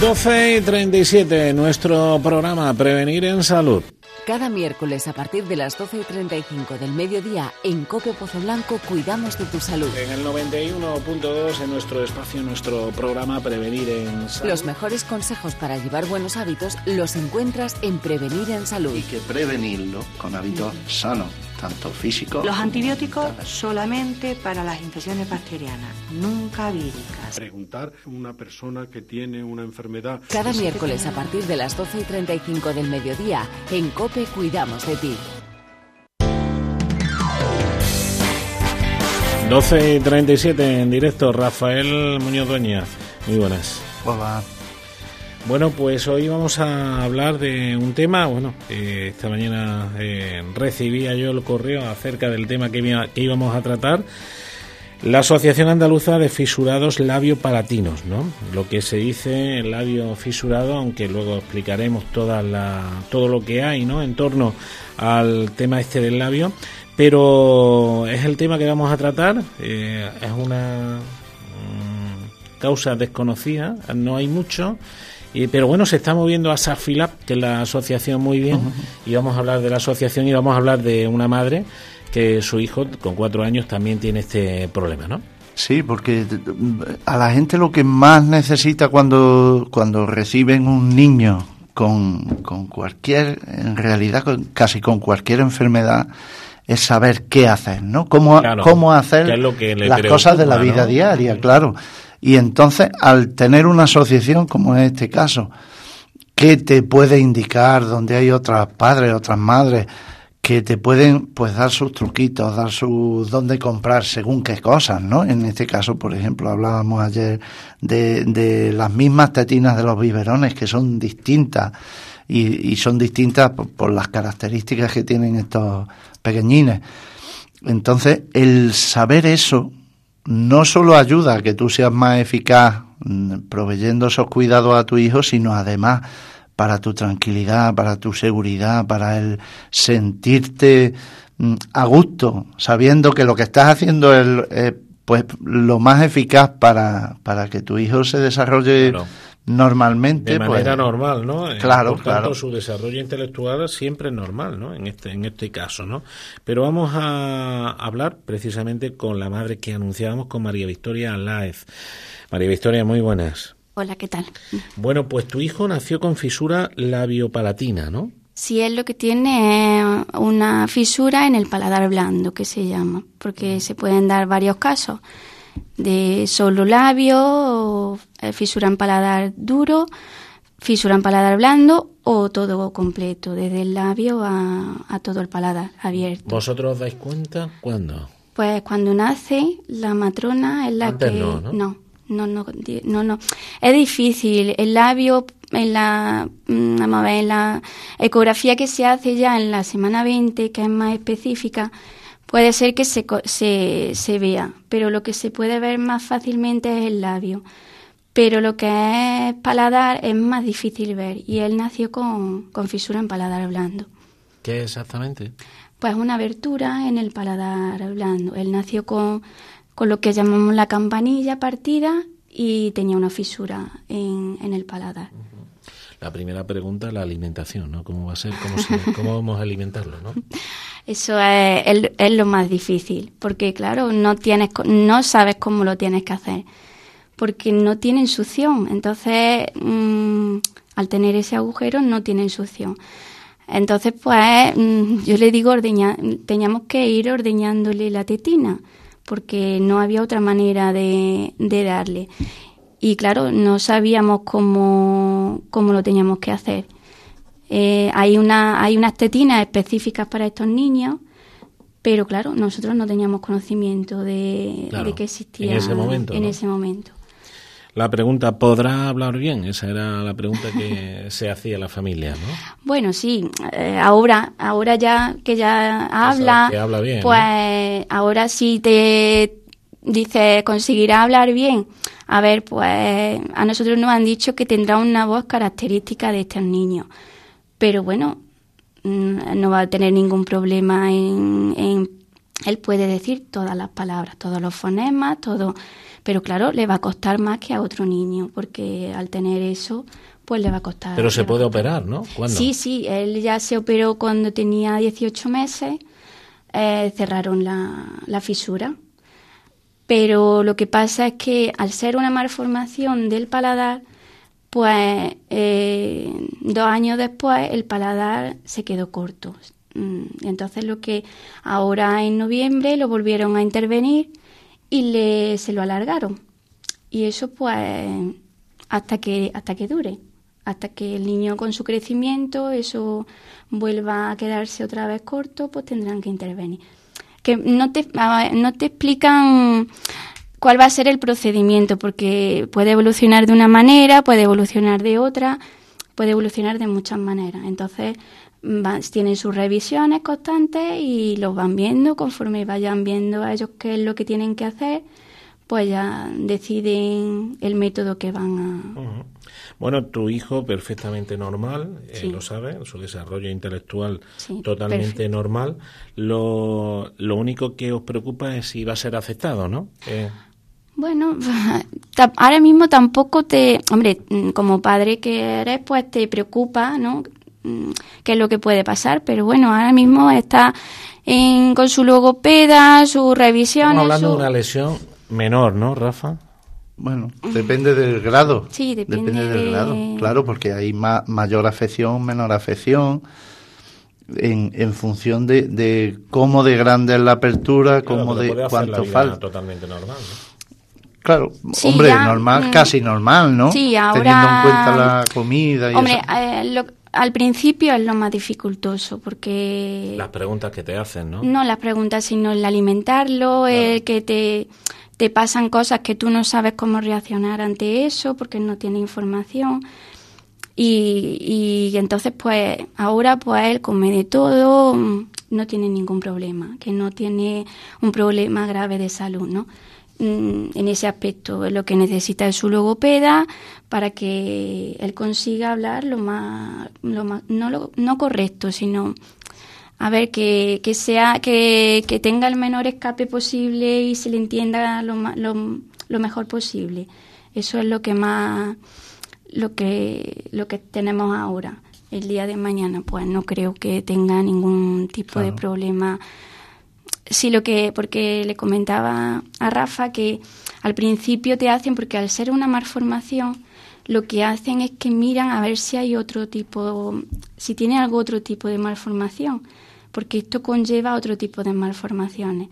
12 y 37, nuestro programa Prevenir en Salud. Cada miércoles a partir de las 12 y 35 del mediodía en Cope Pozo Blanco cuidamos de tu salud. En el 91.2 en nuestro espacio, nuestro programa Prevenir en Salud. Los mejores consejos para llevar buenos hábitos los encuentras en Prevenir en Salud. Y que prevenirlo con hábitos sanos tanto físico. Los antibióticos solamente para las infecciones bacterianas, nunca víricas. Preguntar a una persona que tiene una enfermedad. Cada miércoles a partir de las 12 y 35 del mediodía, en COPE cuidamos de ti. 12 y 37 en directo, Rafael Muñoz Dueña. Muy buenas. Hola. Bueno, pues hoy vamos a hablar de un tema, bueno, eh, esta mañana eh, recibía yo el correo acerca del tema que, íbamos a tratar, la Asociación Andaluza de Fisurados Labio-Palatinos, ¿no? Lo que se dice labio fisurado, aunque luego explicaremos toda la, todo lo que hay, ¿no? En torno al tema este del labio, pero es el tema que vamos a tratar, eh, es una mm, causa desconocida, no hay mucho pero bueno, se está moviendo a Safilab, que es la asociación muy bien, y vamos a hablar de la asociación y vamos a hablar de una madre que su hijo con cuatro años también tiene este problema, ¿no? Sí, porque a la gente lo que más necesita cuando, cuando reciben un niño con, con cualquier, en realidad casi con cualquier enfermedad, es saber qué hacer, ¿no? Cómo, cómo hacer las cosas de la vida diaria, claro. Y entonces, al tener una asociación como en este caso, que te puede indicar donde hay otras padres, otras madres, que te pueden pues dar sus truquitos, dar su dónde comprar según qué cosas, ¿no? En este caso, por ejemplo, hablábamos ayer de, las mismas tetinas de los biberones que son distintas y, son distintas por, las características que tienen estos pequeñines. Entonces, el saber eso no solo ayuda a que tú seas más eficaz mm, proveyendo esos cuidados a tu hijo, sino además para tu tranquilidad, para tu seguridad, para el sentirte mm, a gusto, sabiendo que lo que estás haciendo es pues lo más eficaz para, para que tu hijo se desarrolle normalmente de manera pues, normal no eh, claro por tanto, su desarrollo intelectual siempre es normal no en este en este caso no pero vamos a hablar precisamente con la madre que anunciábamos con María Victoria Láez María Victoria muy buenas. Hola qué tal bueno pues tu hijo nació con fisura labiopalatina no Sí, él lo que tiene es una fisura en el paladar blando, que se llama, porque se pueden dar varios casos de solo labio, eh, fisura en paladar duro, fisura en paladar blando o todo completo, desde el labio a, todo el paladar abierto. ¿Vosotros os dais cuenta cuándo? Pues cuando nace la matrona es la que... No ¿no? no, no, no, no, Es difícil. El labio, en la, mm, vamos a ver, en la ecografía que se hace ya en la semana 20, que es más específica, Puede ser que se, se, se vea, pero lo que se puede ver más fácilmente es el labio. Pero lo que es paladar es más difícil ver y él nació con, con fisura en paladar blando. ¿Qué exactamente? Pues una abertura en el paladar blando. Él nació con, con lo que llamamos la campanilla partida y tenía una fisura en, en el paladar. La primera pregunta, la alimentación, ¿no? ¿Cómo va a ser? ¿Cómo, cómo vamos a alimentarlo, no? Eso es, lo más difícil, porque claro, no tienes, no sabes cómo lo tienes que hacer, porque no tiene succión. Entonces, mm, al tener ese agujero, no tiene succión. Entonces, pues, mm, yo le digo, ordeña, teníamos que ir ordeñándole la tetina, porque no había otra manera de, de darle. Y claro, no sabíamos cómo, cómo lo teníamos que hacer. Eh, hay, una, hay unas tetinas específicas para estos niños Pero claro, nosotros no teníamos conocimiento de, que existía en ese momento. En ese momento. La pregunta, ¿podrá hablar bien? Esa era la pregunta que se hacía la familia, ¿no? Bueno, sí, eh, ahora, ahora ya que ya habla, pues ahora sí te dice, conseguirá hablar bien. A ver, pues a nosotros nos han dicho que tendrá una voz característica de estos niños. Pero bueno, mm, no va a tener ningún problema en, en él puede decir todas las palabras, todos los fonemas, todo pero claro, le va a costar más que a otro niño, porque al tener eso, pues le va a costar. Pero se puede operar, ¿no? Sí, sí, él ya se operó cuando tenía 18 meses, eh, cerraron la, fisura. Pero lo que pasa es que al ser una malformación del paladar, pues eh, dos años después el paladar se quedó corto. Mm, entonces lo que ahora en noviembre lo volvieron a intervenir y le, se lo alargaron. Y eso pues hasta que, hasta que dure, hasta que el niño con su crecimiento, eso vuelva a quedarse otra vez corto, pues tendrán que intervenir. Que no te, no te explican cuál va a ser el procedimiento, porque puede evolucionar de una manera, puede evolucionar de otra, puede evolucionar de muchas maneras. Entonces, tienen sus revisiones constantes y los van viendo conforme vayan viendo a ellos qué es lo que tienen que hacer, pues ya deciden el método que van a. Bueno, tu hijo perfectamente normal, eh, lo sabe, su desarrollo intelectual totalmente normal. Lo, lo único que os preocupa es si va a ser aceptado, ¿no? Eh, bueno, ahora mismo tampoco te, hombre, como padre que eres, pues te preocupa, ¿no? Mm, qué es lo que puede pasar, pero bueno, ahora mismo está en, con su logopeda, su revisión. Estamos hablando de una lesión menor, ¿no, Rafa? Bueno, depende del grado. Sí, depende, del grado. Claro, porque hay mayor afección, menor afección. En, en función de, de cómo de grande es la apertura, cómo de cuánto falta. Totalmente normal, ¿no? Claro, hombre, normal, mm, casi normal, ¿no? Sí, ahora... Teniendo en cuenta la comida y Hombre, Eh, lo, al principio es lo más dificultoso porque... Las preguntas que te hacen, ¿no? No las preguntas, sino el alimentarlo, el que te, te pasan cosas que tú no sabes cómo reaccionar ante eso porque no tiene información. Y, y entonces, pues, ahora, pues, él come de todo, no tiene ningún problema, que no tiene un problema grave de salud, ¿no? Mm, en ese aspecto. Lo que necesita es su logopeda para que él consiga hablar lo más, lo más no, lo, no correcto, sino a ver que, que sea que, que, tenga el menor escape posible y se le entienda lo, lo, lo mejor posible. Eso es lo que más lo que lo que tenemos ahora. El día de mañana, pues no creo que tenga ningún tipo de problema Sí, lo que, porque le comentaba a Rafa que al principio te hacen, porque al ser una malformación, lo que hacen es que miran a ver si hay otro tipo, si tiene algo otro tipo de malformación, porque esto conlleva otro tipo de malformaciones.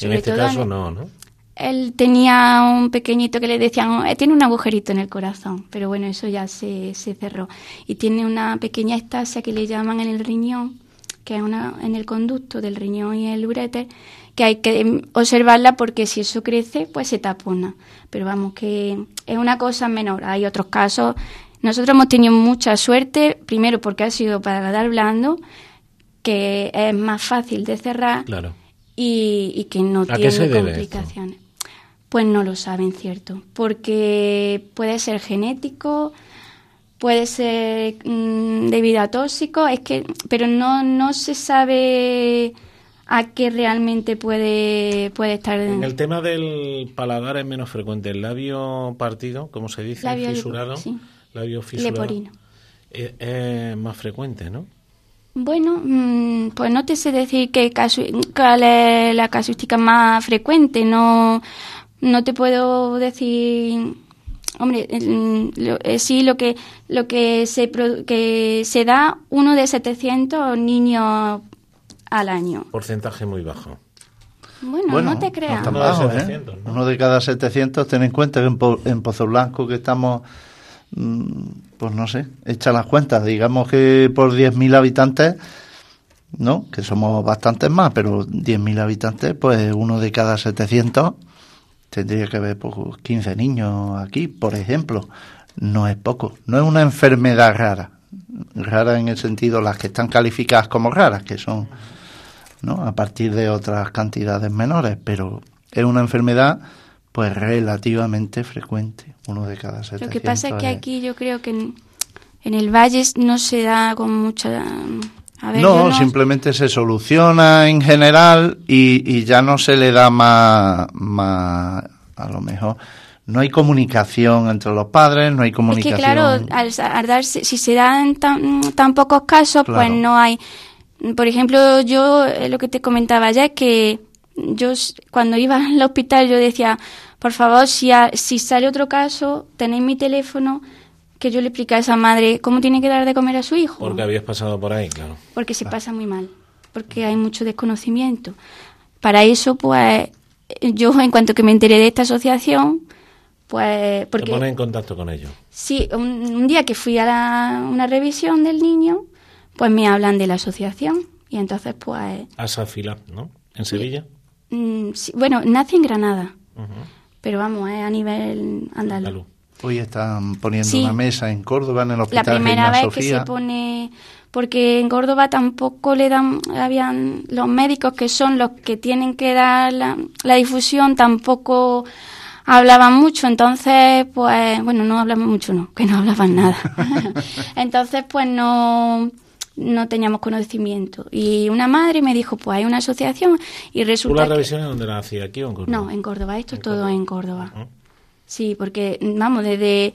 en este caso no, ¿no? Él tenía un pequeñito que le decían, eh, tiene un agujerito en el corazón, pero bueno, eso ya se, se cerró. Y tiene una pequeña estasia que le llaman en el riñón, que es una, en el conducto del riñón y el uréter, que hay que observarla porque si eso crece, pues se tapona. Pero vamos, que es una cosa menor. Hay otros casos. Nosotros hemos tenido mucha suerte, primero porque ha sido para dar blando, que es más fácil de cerrar y, que no tiene complicaciones. Pues no lo saben, cierto, porque puede ser genético, puede ser mm, debido a tóxico, es que, pero no, no se sabe a qué realmente puede, puede estar. En el tema del paladar es menos frecuente. El labio partido, como se dice, labio fisurado, sí. labio fisurado, Leporino. Es, más frecuente, ¿no? Bueno, mm, pues no te sé decir qué cuál es la casuística más frecuente. No, no te puedo decir Hombre, eh, sí, lo que, lo que, se, que se da uno de 700 niños al año. Porcentaje muy bajo. Bueno, no te creas. ¿eh? Uno de cada 700, ten en cuenta que en, en Pozo Blanco que estamos, mm, pues no sé, echa las cuentas, digamos que por 10.000 habitantes ¿no? Que somos bastantes más, pero 10.000 habitantes, pues uno de cada 700 tendría que haber pues, 15 niños aquí, por ejemplo. No es poco, no es una enfermedad rara. Rara en el sentido las que están calificadas como raras, que son ¿no? a partir de otras cantidades menores, pero es una enfermedad pues relativamente frecuente, uno de cada 700. Lo que pasa es que aquí yo creo que en, en el valle no se da con mucha no, simplemente se soluciona en general y, ya no se le da más, más, a lo mejor, no hay comunicación entre los padres, no hay comunicación. Es que claro, al, darse, si se dan tan, tan pocos casos, pues no hay. Por ejemplo, yo eh, lo que te comentaba ya es que yo cuando iba al hospital yo decía, por favor, si, si sale otro caso, tenéis mi teléfono, que yo le explique a esa madre cómo tiene que dar de comer a su hijo. Porque habías pasado por ahí, claro. Porque se pasa muy mal, porque hay mucho desconocimiento. Para eso, pues, yo en cuanto que me enteré de esta asociación, pues... Porque, Te pones en contacto con ellos. Sí, un, día que fui a una revisión del niño, pues me hablan de la asociación y entonces, pues... Asafila, ¿no? ¿En Sevilla? Mm, bueno, nace en Granada, pero vamos, es a nivel andaluz. Hoy están poniendo una mesa en Córdoba, en el hospital La primera vez que se pone, porque en Córdoba tampoco le dan, habían los médicos que son los que tienen que dar la, difusión, tampoco hablaban mucho, entonces, pues, bueno, no hablaban mucho, no, que no hablaban nada. entonces, pues no, no teníamos conocimiento. Y una madre me dijo, pues hay una asociación y resulta... ¿Tú la revisión dónde la hacía? ¿Aquí o en Córdoba? No, en Córdoba, esto es todo en Córdoba. Sí, porque, vamos, desde,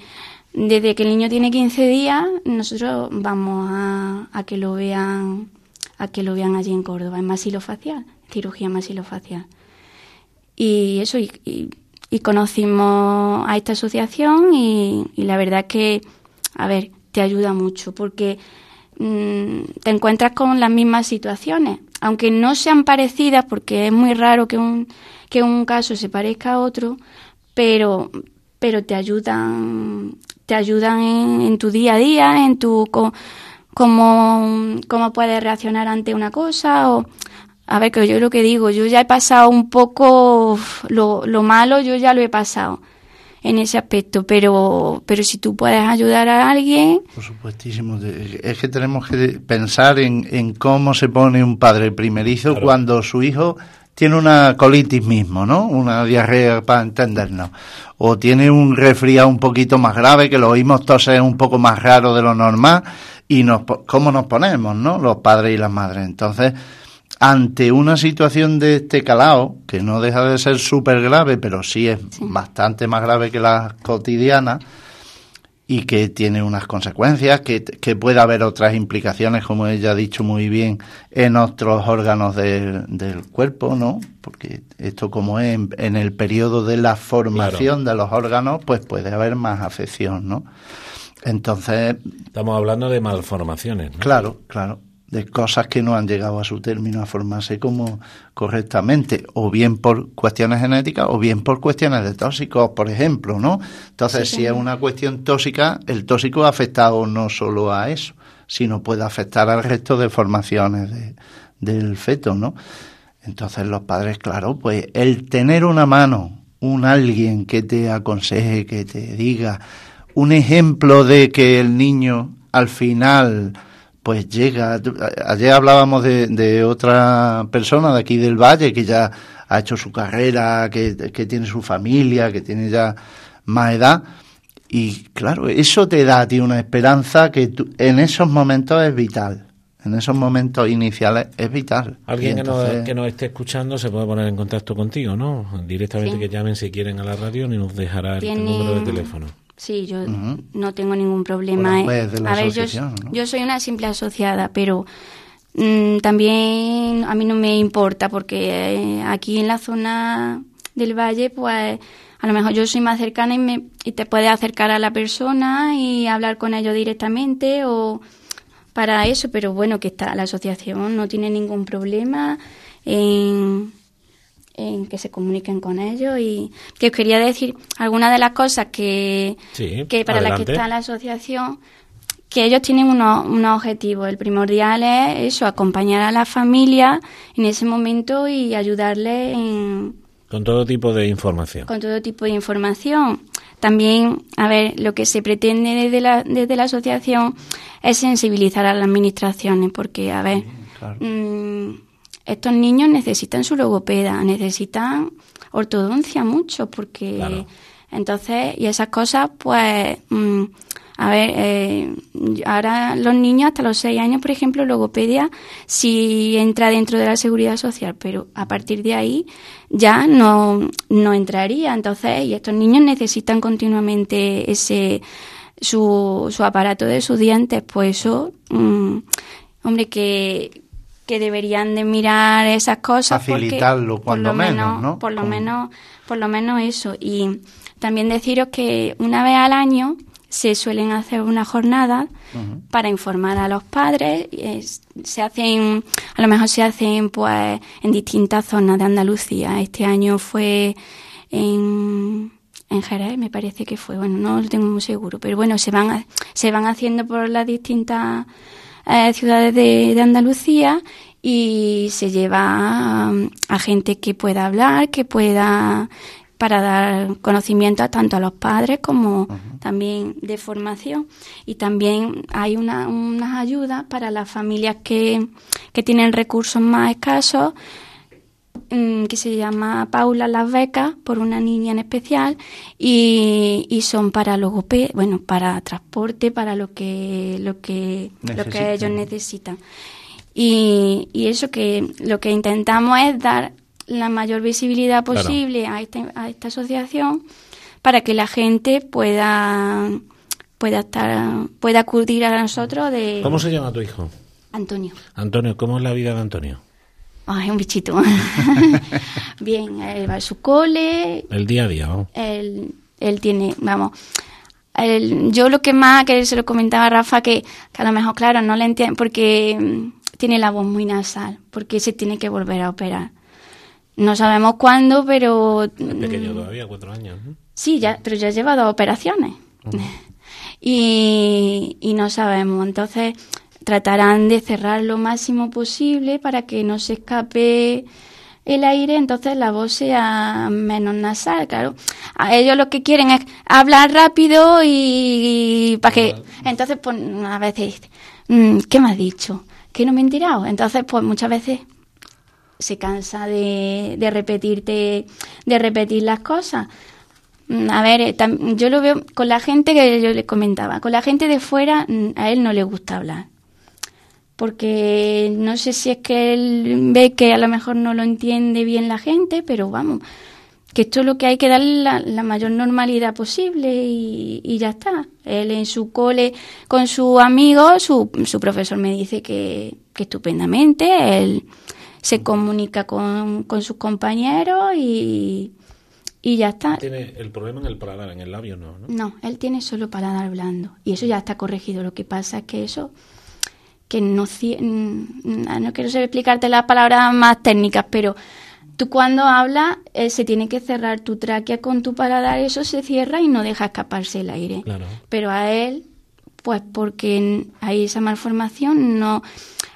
desde que el niño tiene 15 días, nosotros vamos a, a que lo vean a que lo vean allí en Córdoba, en masilofacial, cirugía masilofacial. Y eso, y, y, conocimos a esta asociación y, y, la verdad que, a ver, te ayuda mucho porque mm, te encuentras con las mismas situaciones, aunque no sean parecidas, porque es muy raro que un, que un caso se parezca a otro, pero, pero te ayudan, te ayudan en, tu día a día, en tu cómo, cómo puedes reaccionar ante una cosa o a ver que yo lo que digo, yo ya he pasado un poco lo, lo malo, yo ya lo he pasado en ese aspecto, pero, pero si tú puedes ayudar a alguien. Por supuestísimo. Es que tenemos que pensar en, en cómo se pone un padre primerizo cuando su hijo tiene una colitis mismo, ¿no? Una diarrea para entendernos. O tiene un resfriado un poquito más grave, que lo oímos toser un poco más raro de lo normal, y nos, cómo nos ponemos, ¿no? Los padres y las madres. Entonces, ante una situación de este calado, que no deja de ser súper grave, pero sí es bastante más grave que las cotidianas, y que tiene unas consecuencias, que, que puede haber otras implicaciones, como ella ha dicho muy bien, en otros órganos del cuerpo, ¿no? Porque esto como es en, el periodo de la formación de los órganos, pues puede haber más afección, ¿no? Entonces... Estamos hablando de malformaciones, ¿no? Claro, claro de cosas que no han llegado a su término a formarse como correctamente, o bien por cuestiones genéticas o bien por cuestiones de tóxicos, por ejemplo, ¿no? Entonces, si es una cuestión tóxica, el tóxico ha afectado no solo a eso, sino puede afectar al resto de formaciones del feto, ¿no? Entonces, los padres, claro, pues el tener una mano, un alguien que te aconseje, que te diga, un ejemplo de que el niño al final pues llega. Ayer hablábamos de, de, otra persona de aquí del Valle que ya ha hecho su carrera, que, tiene su familia, que tiene ya más edad. Y claro, eso te da a ti una esperanza que en esos momentos es vital. En esos momentos iniciales es vital. Alguien que, nos, que, nos, esté escuchando se puede poner en contacto contigo, ¿no? Directamente que llamen si quieren a la radio y nos dejará el número de teléfono. Sí, yo no tengo ningún problema. a ver, yo, soy una simple asociada, pero mm, también a mí no me importa porque eh, aquí en la zona del valle, pues a lo mejor yo soy más cercana y, me, y te puedes acercar a la persona y hablar con ellos directamente o para eso, pero bueno, que está la asociación no tiene ningún problema en en que se comuniquen con ellos y que os quería decir algunas de las cosas que, que para las que está la asociación que ellos tienen unos, unos objetivos. El primordial es eso, acompañar a la familia en ese momento y ayudarle en, Con todo tipo de información. con todo tipo de información. También, a ver, lo que se pretende desde la, desde la asociación es sensibilizar a las administraciones, porque, a ver, mm, estos niños necesitan su logopeda, necesitan ortodoncia mucho, porque Claro. entonces, y esas cosas, pues, mm, a ver, eh, ahora los niños hasta los seis años, por ejemplo, logopedia sí entra dentro de la seguridad social, pero a partir de ahí ya no, no entraría. Entonces, y estos niños necesitan continuamente ese su, su aparato de sus dientes, pues eso, mm, hombre, que, que deberían de mirar esas cosas. porque Facilitarlo, por cuando lo menos, ¿no? Por lo menos, por lo menos eso. Y también deciros que una vez al año se suelen hacer unas jornadas para informar a los padres. Es- se hacen, a lo mejor se hacen pues en distintas zonas de Andalucía. Este año fue en, en Jerez, me parece que fue. Bueno, no lo tengo muy seguro, pero bueno, se van, a- se van haciendo por las distintas eh, ciudades de, de Andalucía y se lleva a, a gente que pueda hablar, que pueda para dar conocimiento a tanto a los padres como también de formación. Y también hay una, unas ayudas para las familias que, que tienen recursos más escasos que se llama Paula las becas por una niña en especial y, y son para logope bueno para transporte para lo que lo que lo que ellos necesitan y, y eso que lo que intentamos es dar la mayor visibilidad Claro. posible a, esta, a esta asociación para que la gente pueda pueda estar pueda acudir a nosotros de ¿Cómo se llama tu hijo? Antonio Antonio, ¿cómo es la vida de Antonio? Ay, un bichito. Bien, él va a su cole, El día a día, vamos. él, él tiene, vamos, él- yo lo que más, que se lo comentaba a Rafa, que, que a lo mejor, claro, no le entiendo, porque mm, tiene la voz muy nasal, porque se tiene que volver a operar. No sabemos cuándo, pero... Es pequeño mm, todavía, cuatro años. ¿no? Sí, ya, pero ya lleva dos operaciones. y, y no sabemos. Entonces, tratarán de cerrar lo máximo posible para que no se escape el aire, entonces la voz sea menos nasal, claro. A ellos lo que quieren es hablar rápido y, para que... Entonces, pues, a veces, mm, ¿qué me has dicho? ¿Que no me he enterado? Entonces, pues muchas veces se cansa de, de repetirte, de repetir las cosas. Mm, A ver, eh, yo lo veo con la gente que yo le comentaba, con la gente de fuera mm, a él no le gusta hablar. Porque no sé si es que él ve que a lo mejor no lo entiende bien la gente, pero vamos, que esto es lo que hay que darle la, la mayor normalidad posible y, y ya está. Él en su cole con su amigo, su, su profesor me dice que, que estupendamente, él se comunica con, con sus compañeros y, y ya está. Tiene el problema en el paladar, en el labio no, ¿no? No, él tiene solo paladar blando y eso ya está corregido. Lo que pasa es que eso, que no, no quiero saber explicarte las palabras más técnicas, pero tú cuando hablas eh, se tiene que cerrar tu tráquea con tu paladar, eso se cierra y no deja escaparse el aire. Claro. Pero a él, pues porque hay esa malformación, no,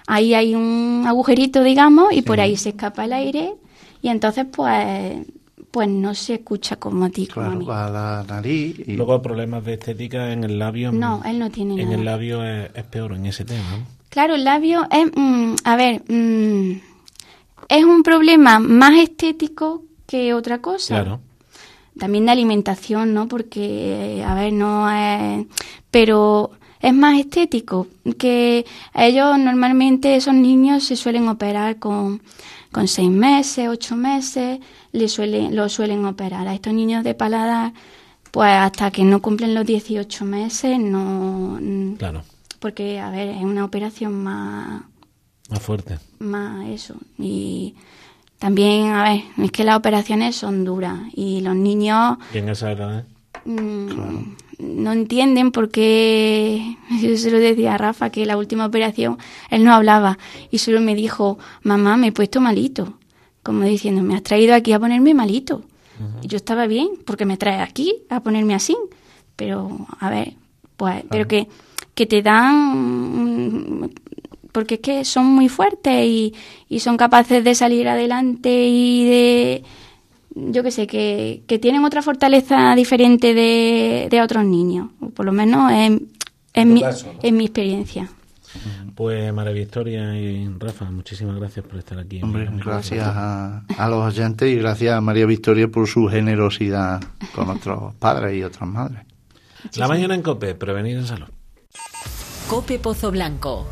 ahí hay un agujerito, digamos, y por ahí se escapa el aire y entonces pues, pues no se escucha como a ti, como a Claro, mí. va a la nariz y Luego problemas de estética en el labio. No, él no tiene En nada. el labio es, es peor en ese tema. Claro, el labio es, mm, a ver, mm, es un problema más estético que otra cosa. Claro. También de alimentación, ¿no? Porque, a ver, no es... Pero es más estético, que ellos normalmente, esos niños se suelen operar con, con seis meses, ocho meses, le suelen, lo suelen operar. A estos niños de paladar, pues hasta que no cumplen los 18 meses, no... Claro. Porque, a ver, es una operación más, Más fuerte. más eso. Y también, a ver, es que las operaciones son duras y los niños Y en esa edad, ¿eh? mm, no entienden porque yo se lo decía a Rafa que la última operación él no hablaba y solo me dijo, mamá, me he puesto malito. Como diciendo, me has traído aquí a ponerme malito. Y yo estaba bien porque me trae aquí a ponerme así. Pero, a ver, pues, pero que que te dan porque es que son muy fuertes y, y son capaces de salir adelante y de yo que sé, que, que tienen otra fortaleza diferente de, de otros niños, por lo menos en, en, mi, en mi experiencia. Pues María Victoria y Rafa, muchísimas gracias por estar aquí. Hombre, gracias a, a, los oyentes y gracias a María Victoria por su generosidad con otros padres y otras madres. La mañana en COPE, prevenir en salud. COPE Pozo Blanco